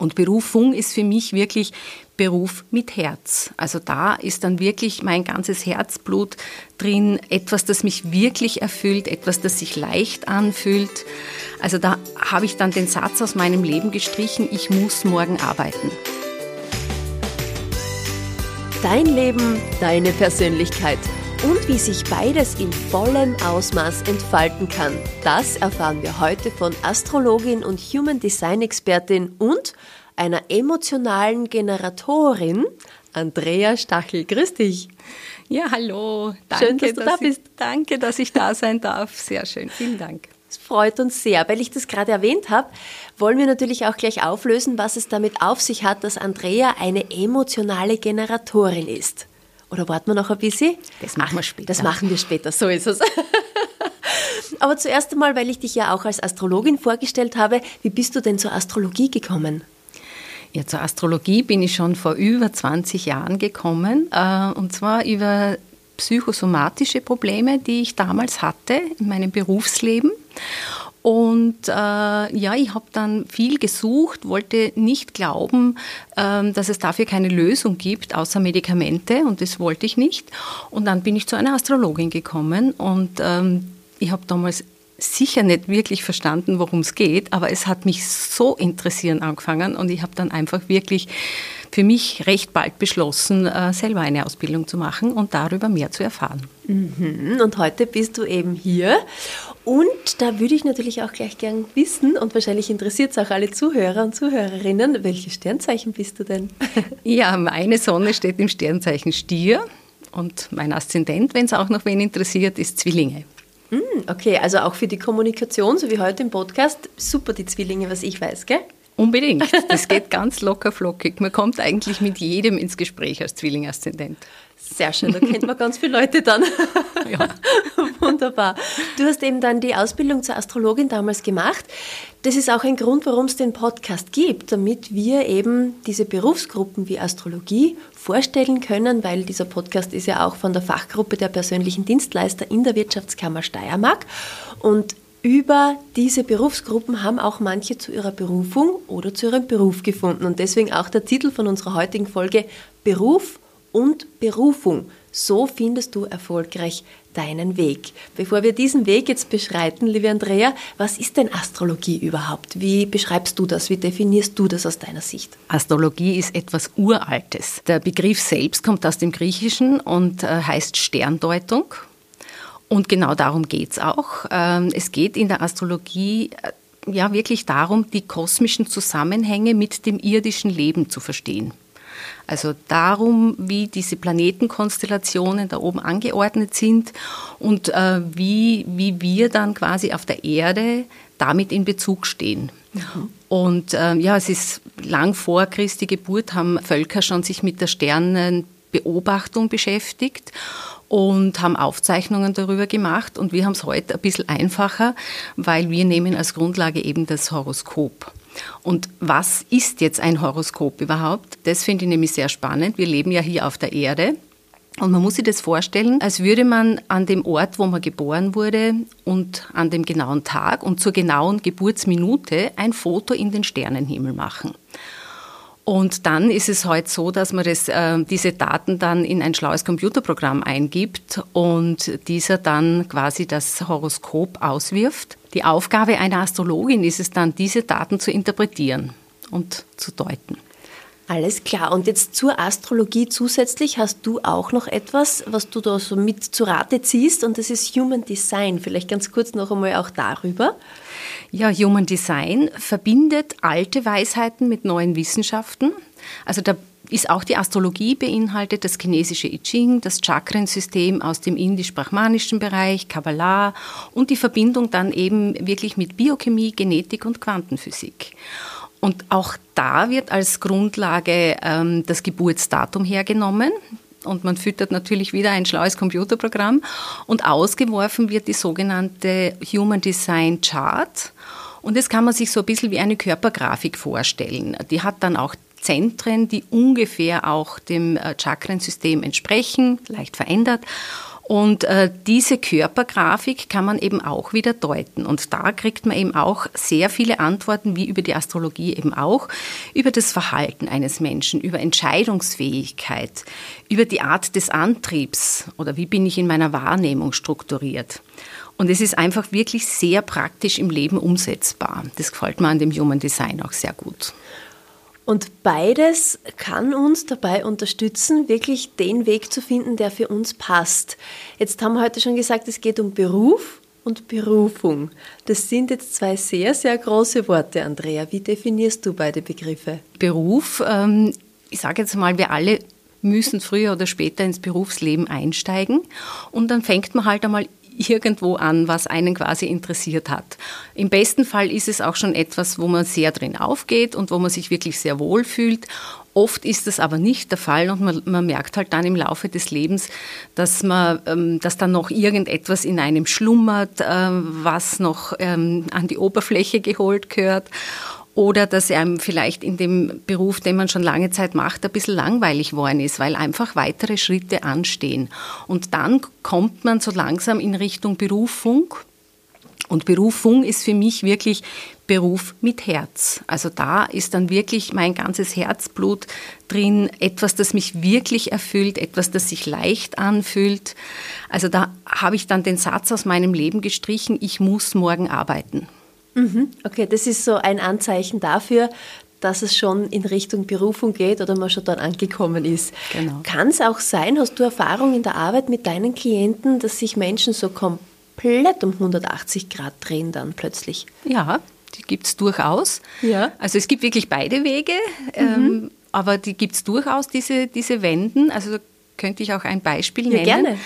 Und Berufung ist für mich wirklich Beruf mit Herz. Also da ist dann wirklich mein ganzes Herzblut drin, etwas, das mich wirklich erfüllt, etwas, das sich leicht anfühlt. Also da habe ich dann den Satz aus meinem Leben gestrichen, ich muss morgen arbeiten. Dein Leben, deine Persönlichkeit und wie sich beides in vollem Ausmaß entfalten kann. Das erfahren wir heute von Astrologin und Human Design Expertin und einer emotionalen Generatorin, Andrea Stachel. Grüß dich. Ja, hallo. Danke, schön, dass du da bist. Ich, danke, dass ich da sein darf. Sehr schön. Vielen Dank. Es freut uns sehr. Weil ich das gerade erwähnt habe, wollen wir natürlich auch gleich auflösen, was es damit auf sich hat, dass Andrea eine emotionale Generatorin ist. Oder warten wir noch ein bisschen? Das machen wir später. Das machen wir später, so ist es. Aber zuerst einmal, weil ich dich ja auch als Astrologin vorgestellt habe, wie bist du denn zur Astrologie gekommen? Ja, zur Astrologie bin ich schon vor über 20 Jahren gekommen, äh, und zwar über psychosomatische Probleme, die ich damals hatte in meinem Berufsleben. Und äh, ja, ich habe dann viel gesucht, wollte nicht glauben, ähm, dass es dafür keine Lösung gibt, außer Medikamente. Und das wollte ich nicht. Und dann bin ich zu einer Astrologin gekommen und ähm, ich habe damals sicher nicht wirklich verstanden, worum es geht, aber es hat mich so interessieren angefangen und ich habe dann einfach wirklich für mich recht bald beschlossen, äh, selber eine Ausbildung zu machen und darüber mehr zu erfahren. Mhm. Und heute bist du eben hier. Und da würde ich natürlich auch gleich gern wissen, und wahrscheinlich interessiert es auch alle Zuhörer und Zuhörerinnen, welche Sternzeichen bist du denn? Ja, meine Sonne steht im Sternzeichen Stier und mein Aszendent, wenn es auch noch wen interessiert, ist Zwillinge. Mm, okay, also auch für die Kommunikation, so wie heute im Podcast, super die Zwillinge, was ich weiß, gell? Unbedingt. Das geht ganz locker flockig. Man kommt eigentlich mit jedem ins Gespräch als Zwilling-Aszendent. Sehr schön, da kennt man ganz viele Leute dann. Ja. Wunderbar. Du hast eben dann die Ausbildung zur Astrologin damals gemacht. Das ist auch ein Grund, warum es den Podcast gibt, damit wir eben diese Berufsgruppen wie Astrologie vorstellen können, weil dieser Podcast ist ja auch von der Fachgruppe der persönlichen Dienstleister in der Wirtschaftskammer Steiermark. Und über diese Berufsgruppen haben auch manche zu ihrer Berufung oder zu ihrem Beruf gefunden. Und deswegen auch der Titel von unserer heutigen Folge Beruf und Berufung. So findest du erfolgreich deinen Weg. Bevor wir diesen Weg jetzt beschreiten, liebe Andrea, was ist denn Astrologie überhaupt? Wie beschreibst du das? Wie definierst du das aus deiner Sicht? Astrologie ist etwas Uraltes. Der Begriff selbst kommt aus dem Griechischen und äh, heißt Sterndeutung. Und genau darum geht es auch. Ähm, es geht in der Astrologie äh, ja wirklich darum, die kosmischen Zusammenhänge mit dem irdischen Leben zu verstehen. Also darum, wie diese Planetenkonstellationen da oben angeordnet sind und äh, wie, wie wir dann quasi auf der Erde damit in Bezug stehen. Mhm. Und äh, ja, es ist lang vor Christi Geburt haben Völker schon sich mit der Sternenbeobachtung beschäftigt und haben Aufzeichnungen darüber gemacht. Und wir haben es heute ein bisschen einfacher, weil wir nehmen als Grundlage eben das Horoskop. Und was ist jetzt ein Horoskop überhaupt? Das finde ich nämlich sehr spannend. Wir leben ja hier auf der Erde. Und man muss sich das vorstellen, als würde man an dem Ort, wo man geboren wurde und an dem genauen Tag und zur genauen Geburtsminute ein Foto in den Sternenhimmel machen. Und dann ist es heute so, dass man das, äh, diese Daten dann in ein schlaues Computerprogramm eingibt und dieser dann quasi das Horoskop auswirft. Die Aufgabe einer Astrologin ist es dann, diese Daten zu interpretieren und zu deuten. Alles klar. Und jetzt zur Astrologie zusätzlich hast du auch noch etwas, was du da so mit zu Rate ziehst, und das ist Human Design. Vielleicht ganz kurz noch einmal auch darüber. Ja, Human Design verbindet alte Weisheiten mit neuen Wissenschaften. Also da ist auch die Astrologie beinhaltet, das chinesische I Ching, das Chakrensystem aus dem indisch-brahmanischen Bereich, Kabbalah und die Verbindung dann eben wirklich mit Biochemie, Genetik und Quantenphysik. Und auch da wird als Grundlage ähm, das Geburtsdatum hergenommen und man füttert natürlich wieder ein schlaues Computerprogramm und ausgeworfen wird die sogenannte Human Design Chart. Und das kann man sich so ein bisschen wie eine Körpergrafik vorstellen. Die hat dann auch Zentren, die ungefähr auch dem äh, Chakrensystem entsprechen, leicht verändert. Und äh, diese Körpergrafik kann man eben auch wieder deuten. Und da kriegt man eben auch sehr viele Antworten, wie über die Astrologie eben auch, über das Verhalten eines Menschen, über Entscheidungsfähigkeit, über die Art des Antriebs oder wie bin ich in meiner Wahrnehmung strukturiert. Und es ist einfach wirklich sehr praktisch im Leben umsetzbar. Das gefällt mir an dem Human Design auch sehr gut. Und beides kann uns dabei unterstützen, wirklich den Weg zu finden, der für uns passt. Jetzt haben wir heute schon gesagt, es geht um Beruf und Berufung. Das sind jetzt zwei sehr, sehr große Worte, Andrea. Wie definierst du beide Begriffe? Beruf, ähm, ich sage jetzt mal, wir alle müssen früher oder später ins Berufsleben einsteigen und dann fängt man halt einmal irgendwo an, was einen quasi interessiert hat. Im besten Fall ist es auch schon etwas, wo man sehr drin aufgeht und wo man sich wirklich sehr wohl fühlt. Oft ist das aber nicht der Fall und man, man merkt halt dann im Laufe des Lebens, dass man, ähm, dass dann noch irgendetwas in einem schlummert, äh, was noch ähm, an die Oberfläche geholt gehört oder dass einem vielleicht in dem Beruf, den man schon lange Zeit macht, ein bisschen langweilig worden ist, weil einfach weitere Schritte anstehen. Und dann kommt man so langsam in Richtung Berufung. Und Berufung ist für mich wirklich Beruf mit Herz. Also da ist dann wirklich mein ganzes Herzblut drin, etwas, das mich wirklich erfüllt, etwas, das sich leicht anfühlt. Also da habe ich dann den Satz aus meinem Leben gestrichen, ich muss morgen arbeiten. Mhm. Okay, das ist so ein Anzeichen dafür, dass es schon in Richtung Berufung geht oder man schon dort angekommen ist. Genau. Kann es auch sein, hast du Erfahrung in der Arbeit mit deinen Klienten, dass sich Menschen so komplett um 180 Grad drehen dann plötzlich? Ja, die gibt es durchaus. Ja. Also es gibt wirklich beide Wege, mhm. ähm, aber die gibt es durchaus, diese, diese Wenden. Also könnte ich auch ein Beispiel nennen. Ja, gerne.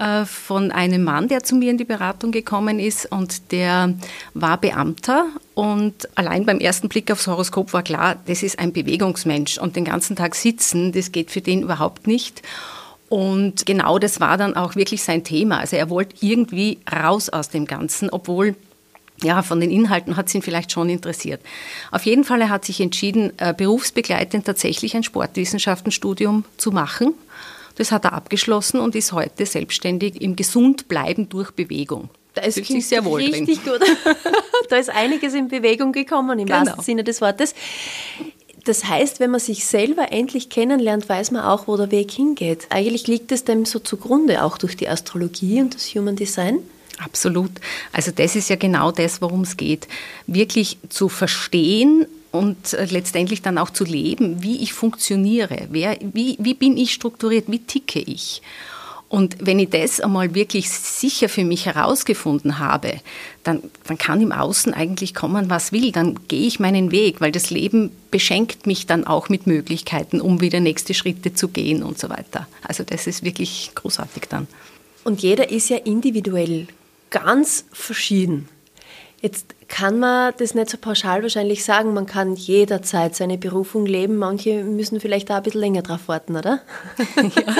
Äh, von einem Mann, der zu mir in die Beratung gekommen ist und der war Beamter und allein beim ersten Blick aufs Horoskop war klar, das ist ein Bewegungsmensch und den ganzen Tag sitzen, das geht für den überhaupt nicht. Und genau das war dann auch wirklich sein Thema. Also er wollte irgendwie raus aus dem Ganzen, obwohl ja, von den Inhalten hat es ihn vielleicht schon interessiert. Auf jeden Fall, er hat sich entschieden, äh, berufsbegleitend tatsächlich ein Sportwissenschaftenstudium zu machen das hat er abgeschlossen und ist heute selbstständig im Gesundbleiben durch Bewegung. Da ist sich sehr wohl richtig drin. gut. da ist einiges in Bewegung gekommen, im genau. wahrsten Sinne des Wortes. Das heißt, wenn man sich selber endlich kennenlernt, weiß man auch, wo der Weg hingeht. Eigentlich liegt es dem so zugrunde, auch durch die Astrologie und das Human Design. Absolut. Also das ist ja genau das, worum es geht. Wirklich zu verstehen, und äh, letztendlich dann auch zu leben, wie ich funktioniere, wer, wie, wie bin ich strukturiert, wie ticke ich. Und wenn ich das einmal wirklich sicher für mich herausgefunden habe, dann, dann kann im Außen eigentlich kommen, was will. Dann gehe ich meinen Weg, weil das Leben beschenkt mich dann auch mit Möglichkeiten, um wieder nächste Schritte zu gehen und so weiter. Also das ist wirklich großartig dann. Und jeder ist ja individuell ganz verschieden. Jetzt kann man das nicht so pauschal wahrscheinlich sagen. Man kann jederzeit seine Berufung leben. Manche müssen vielleicht da ein bisschen länger drauf warten, oder? Ja,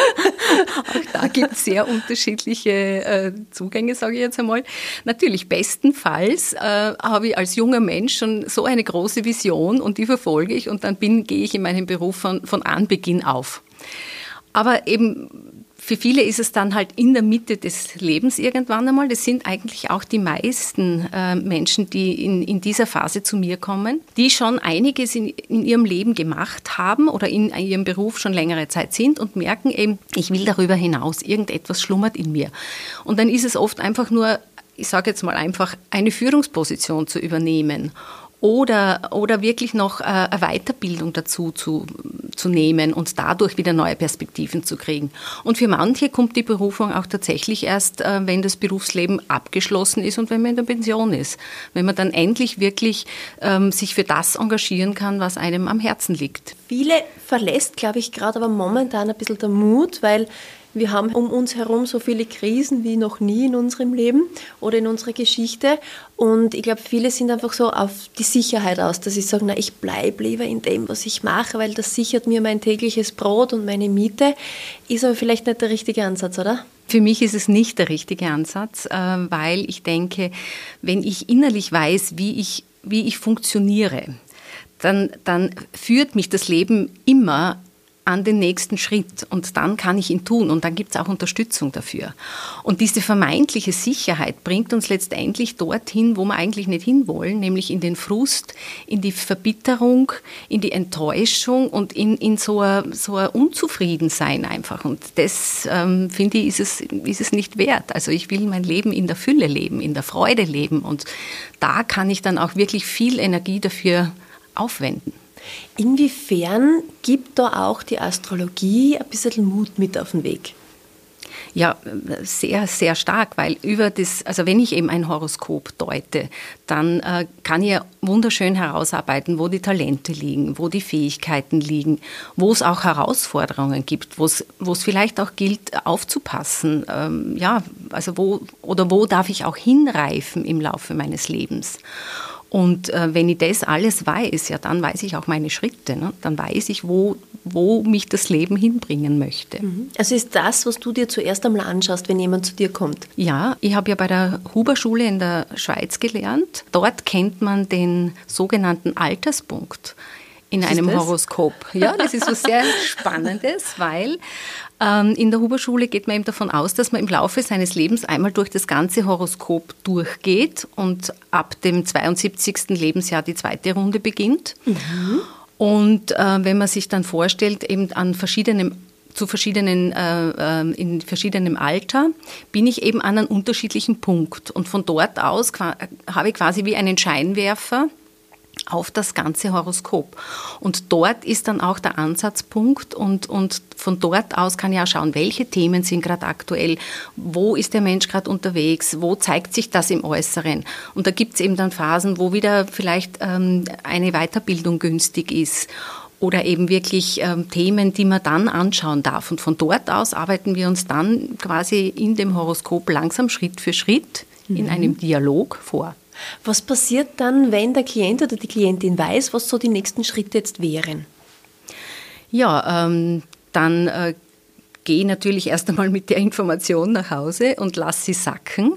auch da gibt es sehr unterschiedliche äh, Zugänge, sage ich jetzt einmal. Natürlich, bestenfalls äh, habe ich als junger Mensch schon so eine große Vision und die verfolge ich und dann bin, gehe ich in meinem Beruf von, von Anbeginn auf. Aber eben für viele ist es dann halt in der Mitte des Lebens irgendwann einmal. Das sind eigentlich auch die meisten äh, Menschen, die in, in dieser Phase zu mir kommen, die schon einiges in, in ihrem Leben gemacht haben oder in ihrem Beruf schon längere Zeit sind und merken eben, ich will darüber hinaus, irgendetwas schlummert in mir. Und dann ist es oft einfach nur, ich sage jetzt mal einfach, eine Führungsposition zu übernehmen oder, oder wirklich noch äh, eine Weiterbildung dazu zu, zu nehmen und dadurch wieder neue Perspektiven zu kriegen. Und für manche kommt die Berufung auch tatsächlich erst, äh, wenn das Berufsleben abgeschlossen ist und wenn man in der Pension ist. Wenn man dann endlich wirklich ähm, sich für das engagieren kann, was einem am Herzen liegt. Viele verlässt, glaube ich, gerade aber momentan ein bisschen der Mut, weil wir haben um uns herum so viele Krisen wie noch nie in unserem Leben oder in unserer Geschichte. Und ich glaube, viele sind einfach so auf die Sicherheit aus, dass sie sagen, na, ich bleibe lieber in dem, was ich mache, weil das sichert mir mein tägliches Brot und meine Miete. Ist aber vielleicht nicht der richtige Ansatz, oder? Für mich ist es nicht der richtige Ansatz, äh, weil ich denke, wenn ich innerlich weiß, wie ich, wie ich funktioniere, dann, dann führt mich das Leben immer an den nächsten Schritt und dann kann ich ihn tun und dann gibt es auch Unterstützung dafür. Und diese vermeintliche Sicherheit bringt uns letztendlich dorthin, wo wir eigentlich nicht hinwollen, nämlich in den Frust, in die Verbitterung, in die Enttäuschung und in, in so, ein, so ein Unzufriedensein einfach. Und das, ähm, finde ich, ist es, ist es nicht wert. Also ich will mein Leben in der Fülle leben, in der Freude leben und da kann ich dann auch wirklich viel Energie dafür aufwenden. Inwiefern gibt da auch die Astrologie ein bisschen Mut mit auf den Weg? Ja, sehr, sehr stark, weil über das, also wenn ich eben ein Horoskop deute, dann äh, kann ich ja wunderschön herausarbeiten, wo die Talente liegen, wo die Fähigkeiten liegen, wo es auch Herausforderungen gibt, wo es, vielleicht auch gilt, aufzupassen. Ähm, ja, also wo, oder wo darf ich auch hinreifen im Laufe meines Lebens. Und äh, wenn ich das alles weiß, ja, dann weiß ich auch meine Schritte. Ne? Dann weiß ich, wo, wo mich das Leben hinbringen möchte. Mhm. Also ist das, was du dir zuerst einmal anschaust, wenn jemand zu dir kommt? Ja, ich habe ja bei der Huber-Schule in der Schweiz gelernt. Dort kennt man den sogenannten Alterspunkt in einem das? Horoskop. Ja, das ist was sehr Spannendes, weil in der Huberschule geht man eben davon aus, dass man im Laufe seines Lebens einmal durch das ganze Horoskop durchgeht und ab dem 72. Lebensjahr die zweite Runde beginnt. Mhm. Und äh, wenn man sich dann vorstellt, eben an verschiedenen zu verschiedenen, äh, äh in verschiedenem Alter, bin ich eben an einem unterschiedlichen Punkt. Und von dort aus habe ich quasi wie einen Scheinwerfer auf das ganze Horoskop. Und dort ist dann auch der Ansatzpunkt und, und von dort aus kann ich auch schauen, welche Themen sind gerade aktuell, wo ist der Mensch gerade unterwegs, wo zeigt sich das im Äußeren. Und da gibt es eben dann Phasen, wo wieder vielleicht ähm, eine Weiterbildung günstig ist oder eben wirklich ähm, Themen, die man dann anschauen darf. Und von dort aus arbeiten wir uns dann quasi in dem Horoskop langsam Schritt für Schritt in mhm. einem Dialog vor. Was passiert dann, wenn der Klient oder die Klientin weiß, was so die nächsten Schritte jetzt wären? Ja, ähm, dann äh, gehe natürlich erst einmal mit der Information nach Hause und lasse sie sacken.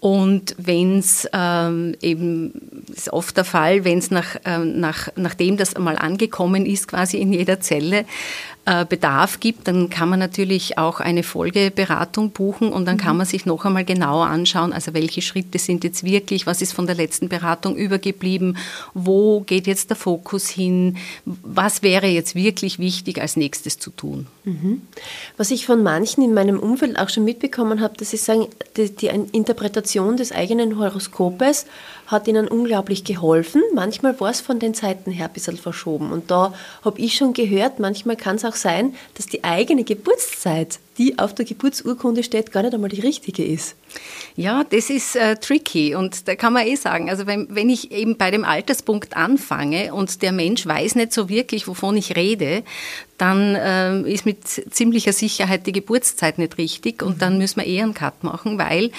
Und wenn es ähm, eben, ist oft der Fall, wenn es nach, ähm, nach, nachdem das einmal angekommen ist, quasi in jeder Zelle, Bedarf gibt, dann kann man natürlich auch eine Folgeberatung buchen und dann kann mhm. man sich noch einmal genauer anschauen, also welche Schritte sind jetzt wirklich, was ist von der letzten Beratung übergeblieben, wo geht jetzt der Fokus hin, was wäre jetzt wirklich wichtig als nächstes zu tun. Mhm. Was ich von manchen in meinem Umfeld auch schon mitbekommen habe, dass sie sagen, die, die Interpretation des eigenen Horoskopes hat ihnen unglaublich geholfen. Manchmal war es von den Zeiten her ein bisschen verschoben. Und da habe ich schon gehört, manchmal kann es auch sein, dass die eigene Geburtszeit, die auf der Geburtsurkunde steht, gar nicht einmal die richtige ist. Ja, das ist äh, tricky und da kann man eh sagen, also wenn, wenn ich eben bei dem Alterspunkt anfange und der Mensch weiß nicht so wirklich, wovon ich rede, dann äh, ist mit ziemlicher Sicherheit die Geburtszeit nicht richtig und dann müssen wir eher einen Cut machen, weil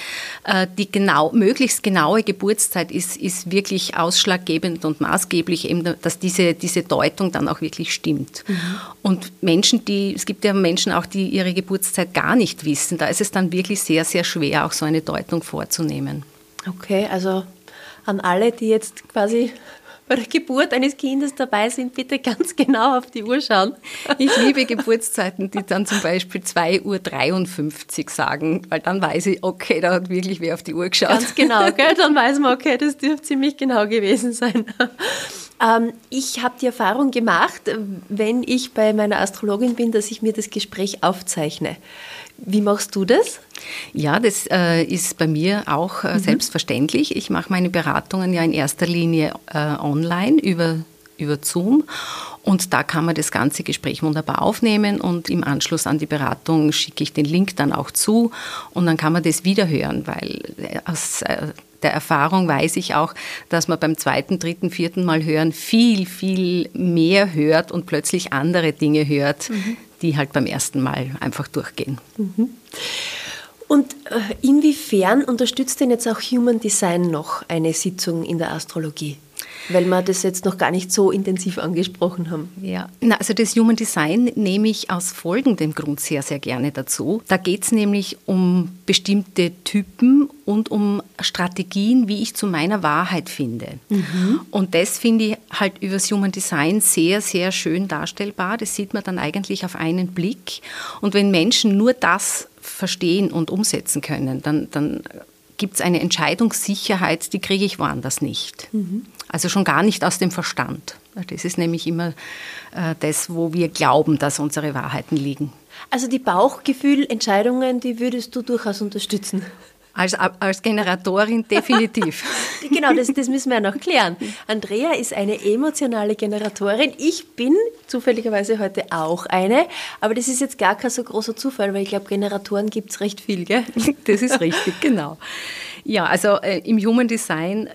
äh, die genau, möglichst genaue Geburtszeit ist, ist wirklich ausschlaggebend und maßgeblich, eben, dass diese, diese Deutung dann auch wirklich stimmt. Mhm. Und Menschen, die, es gibt ja Menschen auch, die ihre Geburtszeit gar nicht wissen, da ist es dann wirklich sehr, sehr schwer, auch so eine Deutung vorzunehmen. Okay, also an alle, die jetzt quasi bei der Geburt eines Kindes dabei sind, bitte ganz genau auf die Uhr schauen. Ich liebe Geburtszeiten, die dann zum Beispiel 2.53 Uhr sagen, weil dann weiß ich, okay, da hat wirklich wer auf die Uhr geschaut. Ganz genau, gell? dann weiß man, okay, das dürfte ziemlich genau gewesen sein. Ähm, ich habe die Erfahrung gemacht, wenn ich bei meiner Astrologin bin, dass ich mir das Gespräch aufzeichne. Wie machst du das? Ja, das äh, ist bei mir auch äh, mhm. selbstverständlich. Ich mache meine Beratungen ja in erster Linie äh, online über, über Zoom. Und da kann man das ganze Gespräch wunderbar aufnehmen und im Anschluss an die Beratung schicke ich den Link dann auch zu und dann kann man das wiederhören, weil äh, aus äh, der Erfahrung weiß ich auch, dass man beim zweiten, dritten, vierten Mal hören viel, viel mehr hört und plötzlich andere Dinge hört, mhm die halt beim ersten Mal einfach durchgehen. Mhm. Und äh, inwiefern unterstützt denn jetzt auch Human Design noch eine Sitzung in der Astrologie? Weil wir das jetzt noch gar nicht so intensiv angesprochen haben. Ja, also das Human Design nehme ich aus folgendem Grund sehr, sehr gerne dazu. Da geht es nämlich um bestimmte Typen und um Strategien, wie ich zu meiner Wahrheit finde. Mhm. Und das finde ich halt über das Human Design sehr, sehr schön darstellbar. Das sieht man dann eigentlich auf einen Blick. Und wenn Menschen nur das verstehen und umsetzen können, dann, dann gibt es eine Entscheidungssicherheit, die kriege ich woanders nicht. Mhm. Also schon gar nicht aus dem Verstand. Das ist nämlich immer äh, das, wo wir glauben, dass unsere Wahrheiten liegen. Also die Bauchgefühlentscheidungen, die würdest du durchaus unterstützen? Als, als Generatorin definitiv. genau, das, das müssen wir ja noch klären. Andrea ist eine emotionale Generatorin. Ich bin zufälligerweise heute auch eine, aber das ist jetzt gar kein so großer Zufall, weil ich glaube, Generatoren gibt es recht viel, gell? Das ist richtig, genau. Ja, also äh, im Human Design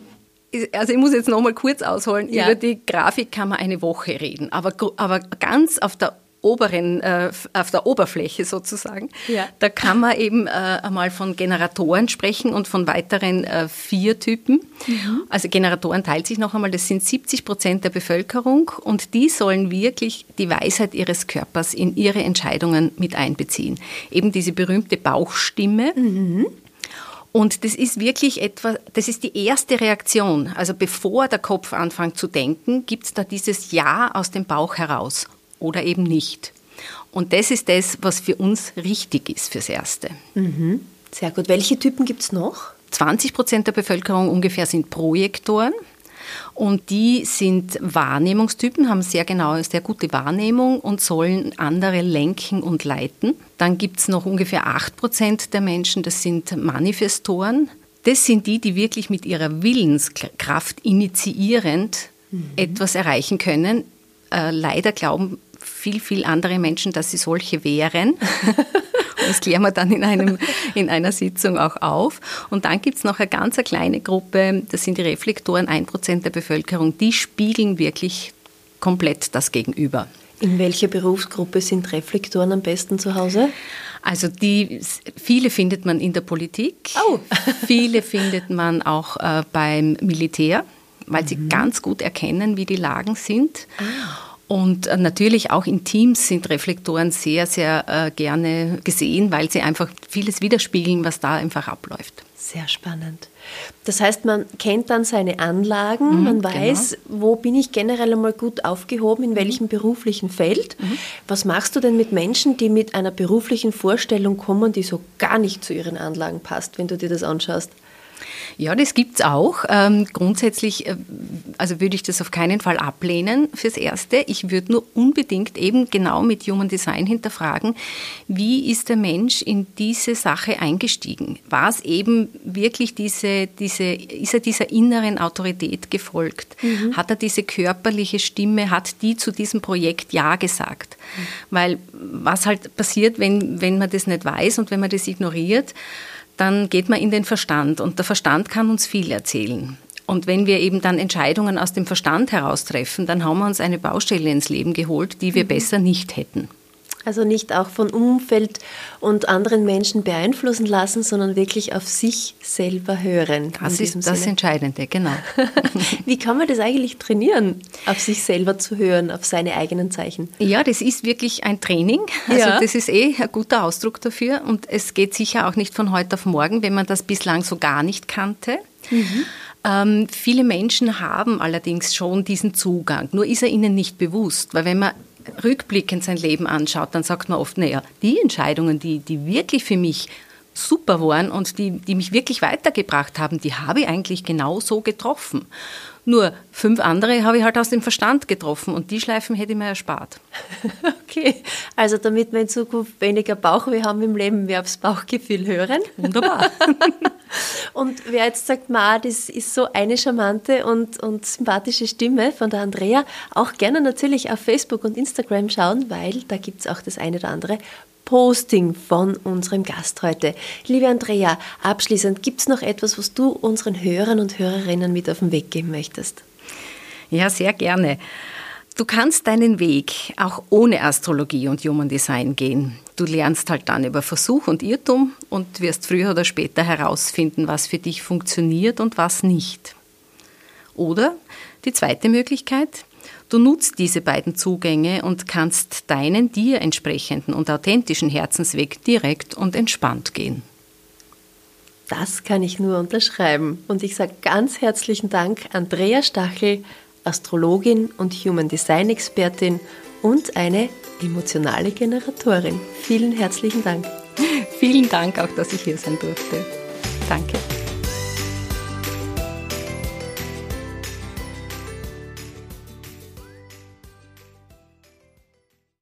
also ich muss jetzt noch mal kurz ausholen, ja. über die Grafik kann man eine Woche reden, aber, aber ganz auf der oberen, äh, auf der Oberfläche sozusagen. Ja. Da kann man eben äh, einmal von Generatoren sprechen und von weiteren äh, vier Typen. Mhm. Also Generatoren teilt sich noch einmal, das sind 70 Prozent der Bevölkerung und die sollen wirklich die Weisheit ihres Körpers in ihre Entscheidungen mit einbeziehen. Eben diese berühmte Bauchstimme. Mhm. Und das ist wirklich etwas, das ist die erste Reaktion. Also bevor der Kopf anfängt zu denken, gibt es da dieses Ja aus dem Bauch heraus oder eben nicht. Und das ist das, was für uns richtig ist fürs Erste. Mhm. Sehr gut. Welche Typen gibt es noch? 20 Prozent der Bevölkerung ungefähr sind Projektoren. Und die sind Wahrnehmungstypen, haben sehr genau, sehr gute Wahrnehmung und sollen andere lenken und leiten. Dann gibt es noch ungefähr 8 Prozent der Menschen, das sind Manifestoren. Das sind die, die wirklich mit ihrer Willenskraft initiierend mhm. etwas erreichen können. Äh, leider glauben viel, viel andere Menschen, dass sie solche wären. Das klären wir dann in, einem, in einer Sitzung auch auf. Und dann gibt es noch eine ganz kleine Gruppe, das sind die Reflektoren, ein Prozent der Bevölkerung, die spiegeln wirklich komplett das Gegenüber. In welcher Berufsgruppe sind Reflektoren am besten zu Hause? Also die, viele findet man in der Politik, oh. viele findet man auch äh, beim Militär, weil mhm. sie ganz gut erkennen, wie die Lagen sind. Ah. Und äh, natürlich auch in Teams sind Reflektoren sehr, sehr äh, gerne gesehen, weil sie einfach vieles widerspiegeln, was da einfach abläuft. Sehr spannend. Das heißt, man kennt dann seine Anlagen, mhm, man weiß, genau. wo bin ich generell einmal gut aufgehoben, in mhm. welchem beruflichen Feld. Mhm. Was machst du denn mit Menschen, die mit einer beruflichen Vorstellung kommen, die so gar nicht zu ihren Anlagen passt, wenn du dir das anschaust? Ja, das gibt es auch. Ähm, grundsätzlich äh, also würde ich das auf keinen Fall ablehnen fürs Erste. Ich würde nur unbedingt eben genau mit Human Design hinterfragen, wie ist der Mensch in diese Sache eingestiegen? War es eben wirklich diese, diese, ist er dieser inneren Autorität gefolgt? Mhm. Hat er diese körperliche Stimme, hat die zu diesem Projekt Ja gesagt? Mhm. Weil was halt passiert, wenn, wenn man das nicht weiß und wenn man das ignoriert, dann geht man in den Verstand und der Verstand kann uns viel erzählen. Und wenn wir eben dann Entscheidungen aus dem Verstand heraus treffen, dann haben wir uns eine Baustelle ins Leben geholt, die wir mhm. besser nicht hätten. Also nicht auch von Umfeld und anderen Menschen beeinflussen lassen, sondern wirklich auf sich selber hören. Das ist das Sinne. Entscheidende, genau. Wie kann man das eigentlich trainieren, auf sich selber zu hören, auf seine eigenen Zeichen? Ja, das ist wirklich ein Training. Also ja. das ist eh ein guter Ausdruck dafür. Und es geht sicher auch nicht von heute auf morgen, wenn man das bislang so gar nicht kannte. Mhm. Ähm, viele Menschen haben allerdings schon diesen Zugang, nur ist er ihnen nicht bewusst, weil wenn man rückblickend sein Leben anschaut, dann sagt man oft, naja, die Entscheidungen, die, die wirklich für mich super waren und die, die mich wirklich weitergebracht haben, die habe ich eigentlich genau so getroffen. Nur fünf andere habe ich halt aus dem Verstand getroffen und die Schleifen hätte ich mir erspart. Okay, also damit wir in Zukunft weniger Bauchweh haben im Leben, wir aufs Bauchgefühl hören. Wunderbar. und wer jetzt sagt, Ma, das ist so eine charmante und, und sympathische Stimme von der Andrea, auch gerne natürlich auf Facebook und Instagram schauen, weil da gibt es auch das eine oder andere Posting von unserem Gast heute. Liebe Andrea, abschließend, gibt es noch etwas, was du unseren Hörern und Hörerinnen mit auf den Weg geben möchtest? Ja, sehr gerne. Du kannst deinen Weg auch ohne Astrologie und Human Design gehen. Du lernst halt dann über Versuch und Irrtum und wirst früher oder später herausfinden, was für dich funktioniert und was nicht. Oder die zweite Möglichkeit, Du nutzt diese beiden Zugänge und kannst deinen dir entsprechenden und authentischen Herzensweg direkt und entspannt gehen. Das kann ich nur unterschreiben. Und ich sage ganz herzlichen Dank Andrea Stachel, Astrologin und Human Design Expertin und eine emotionale Generatorin. Vielen herzlichen Dank. Vielen Dank auch, dass ich hier sein durfte. Danke.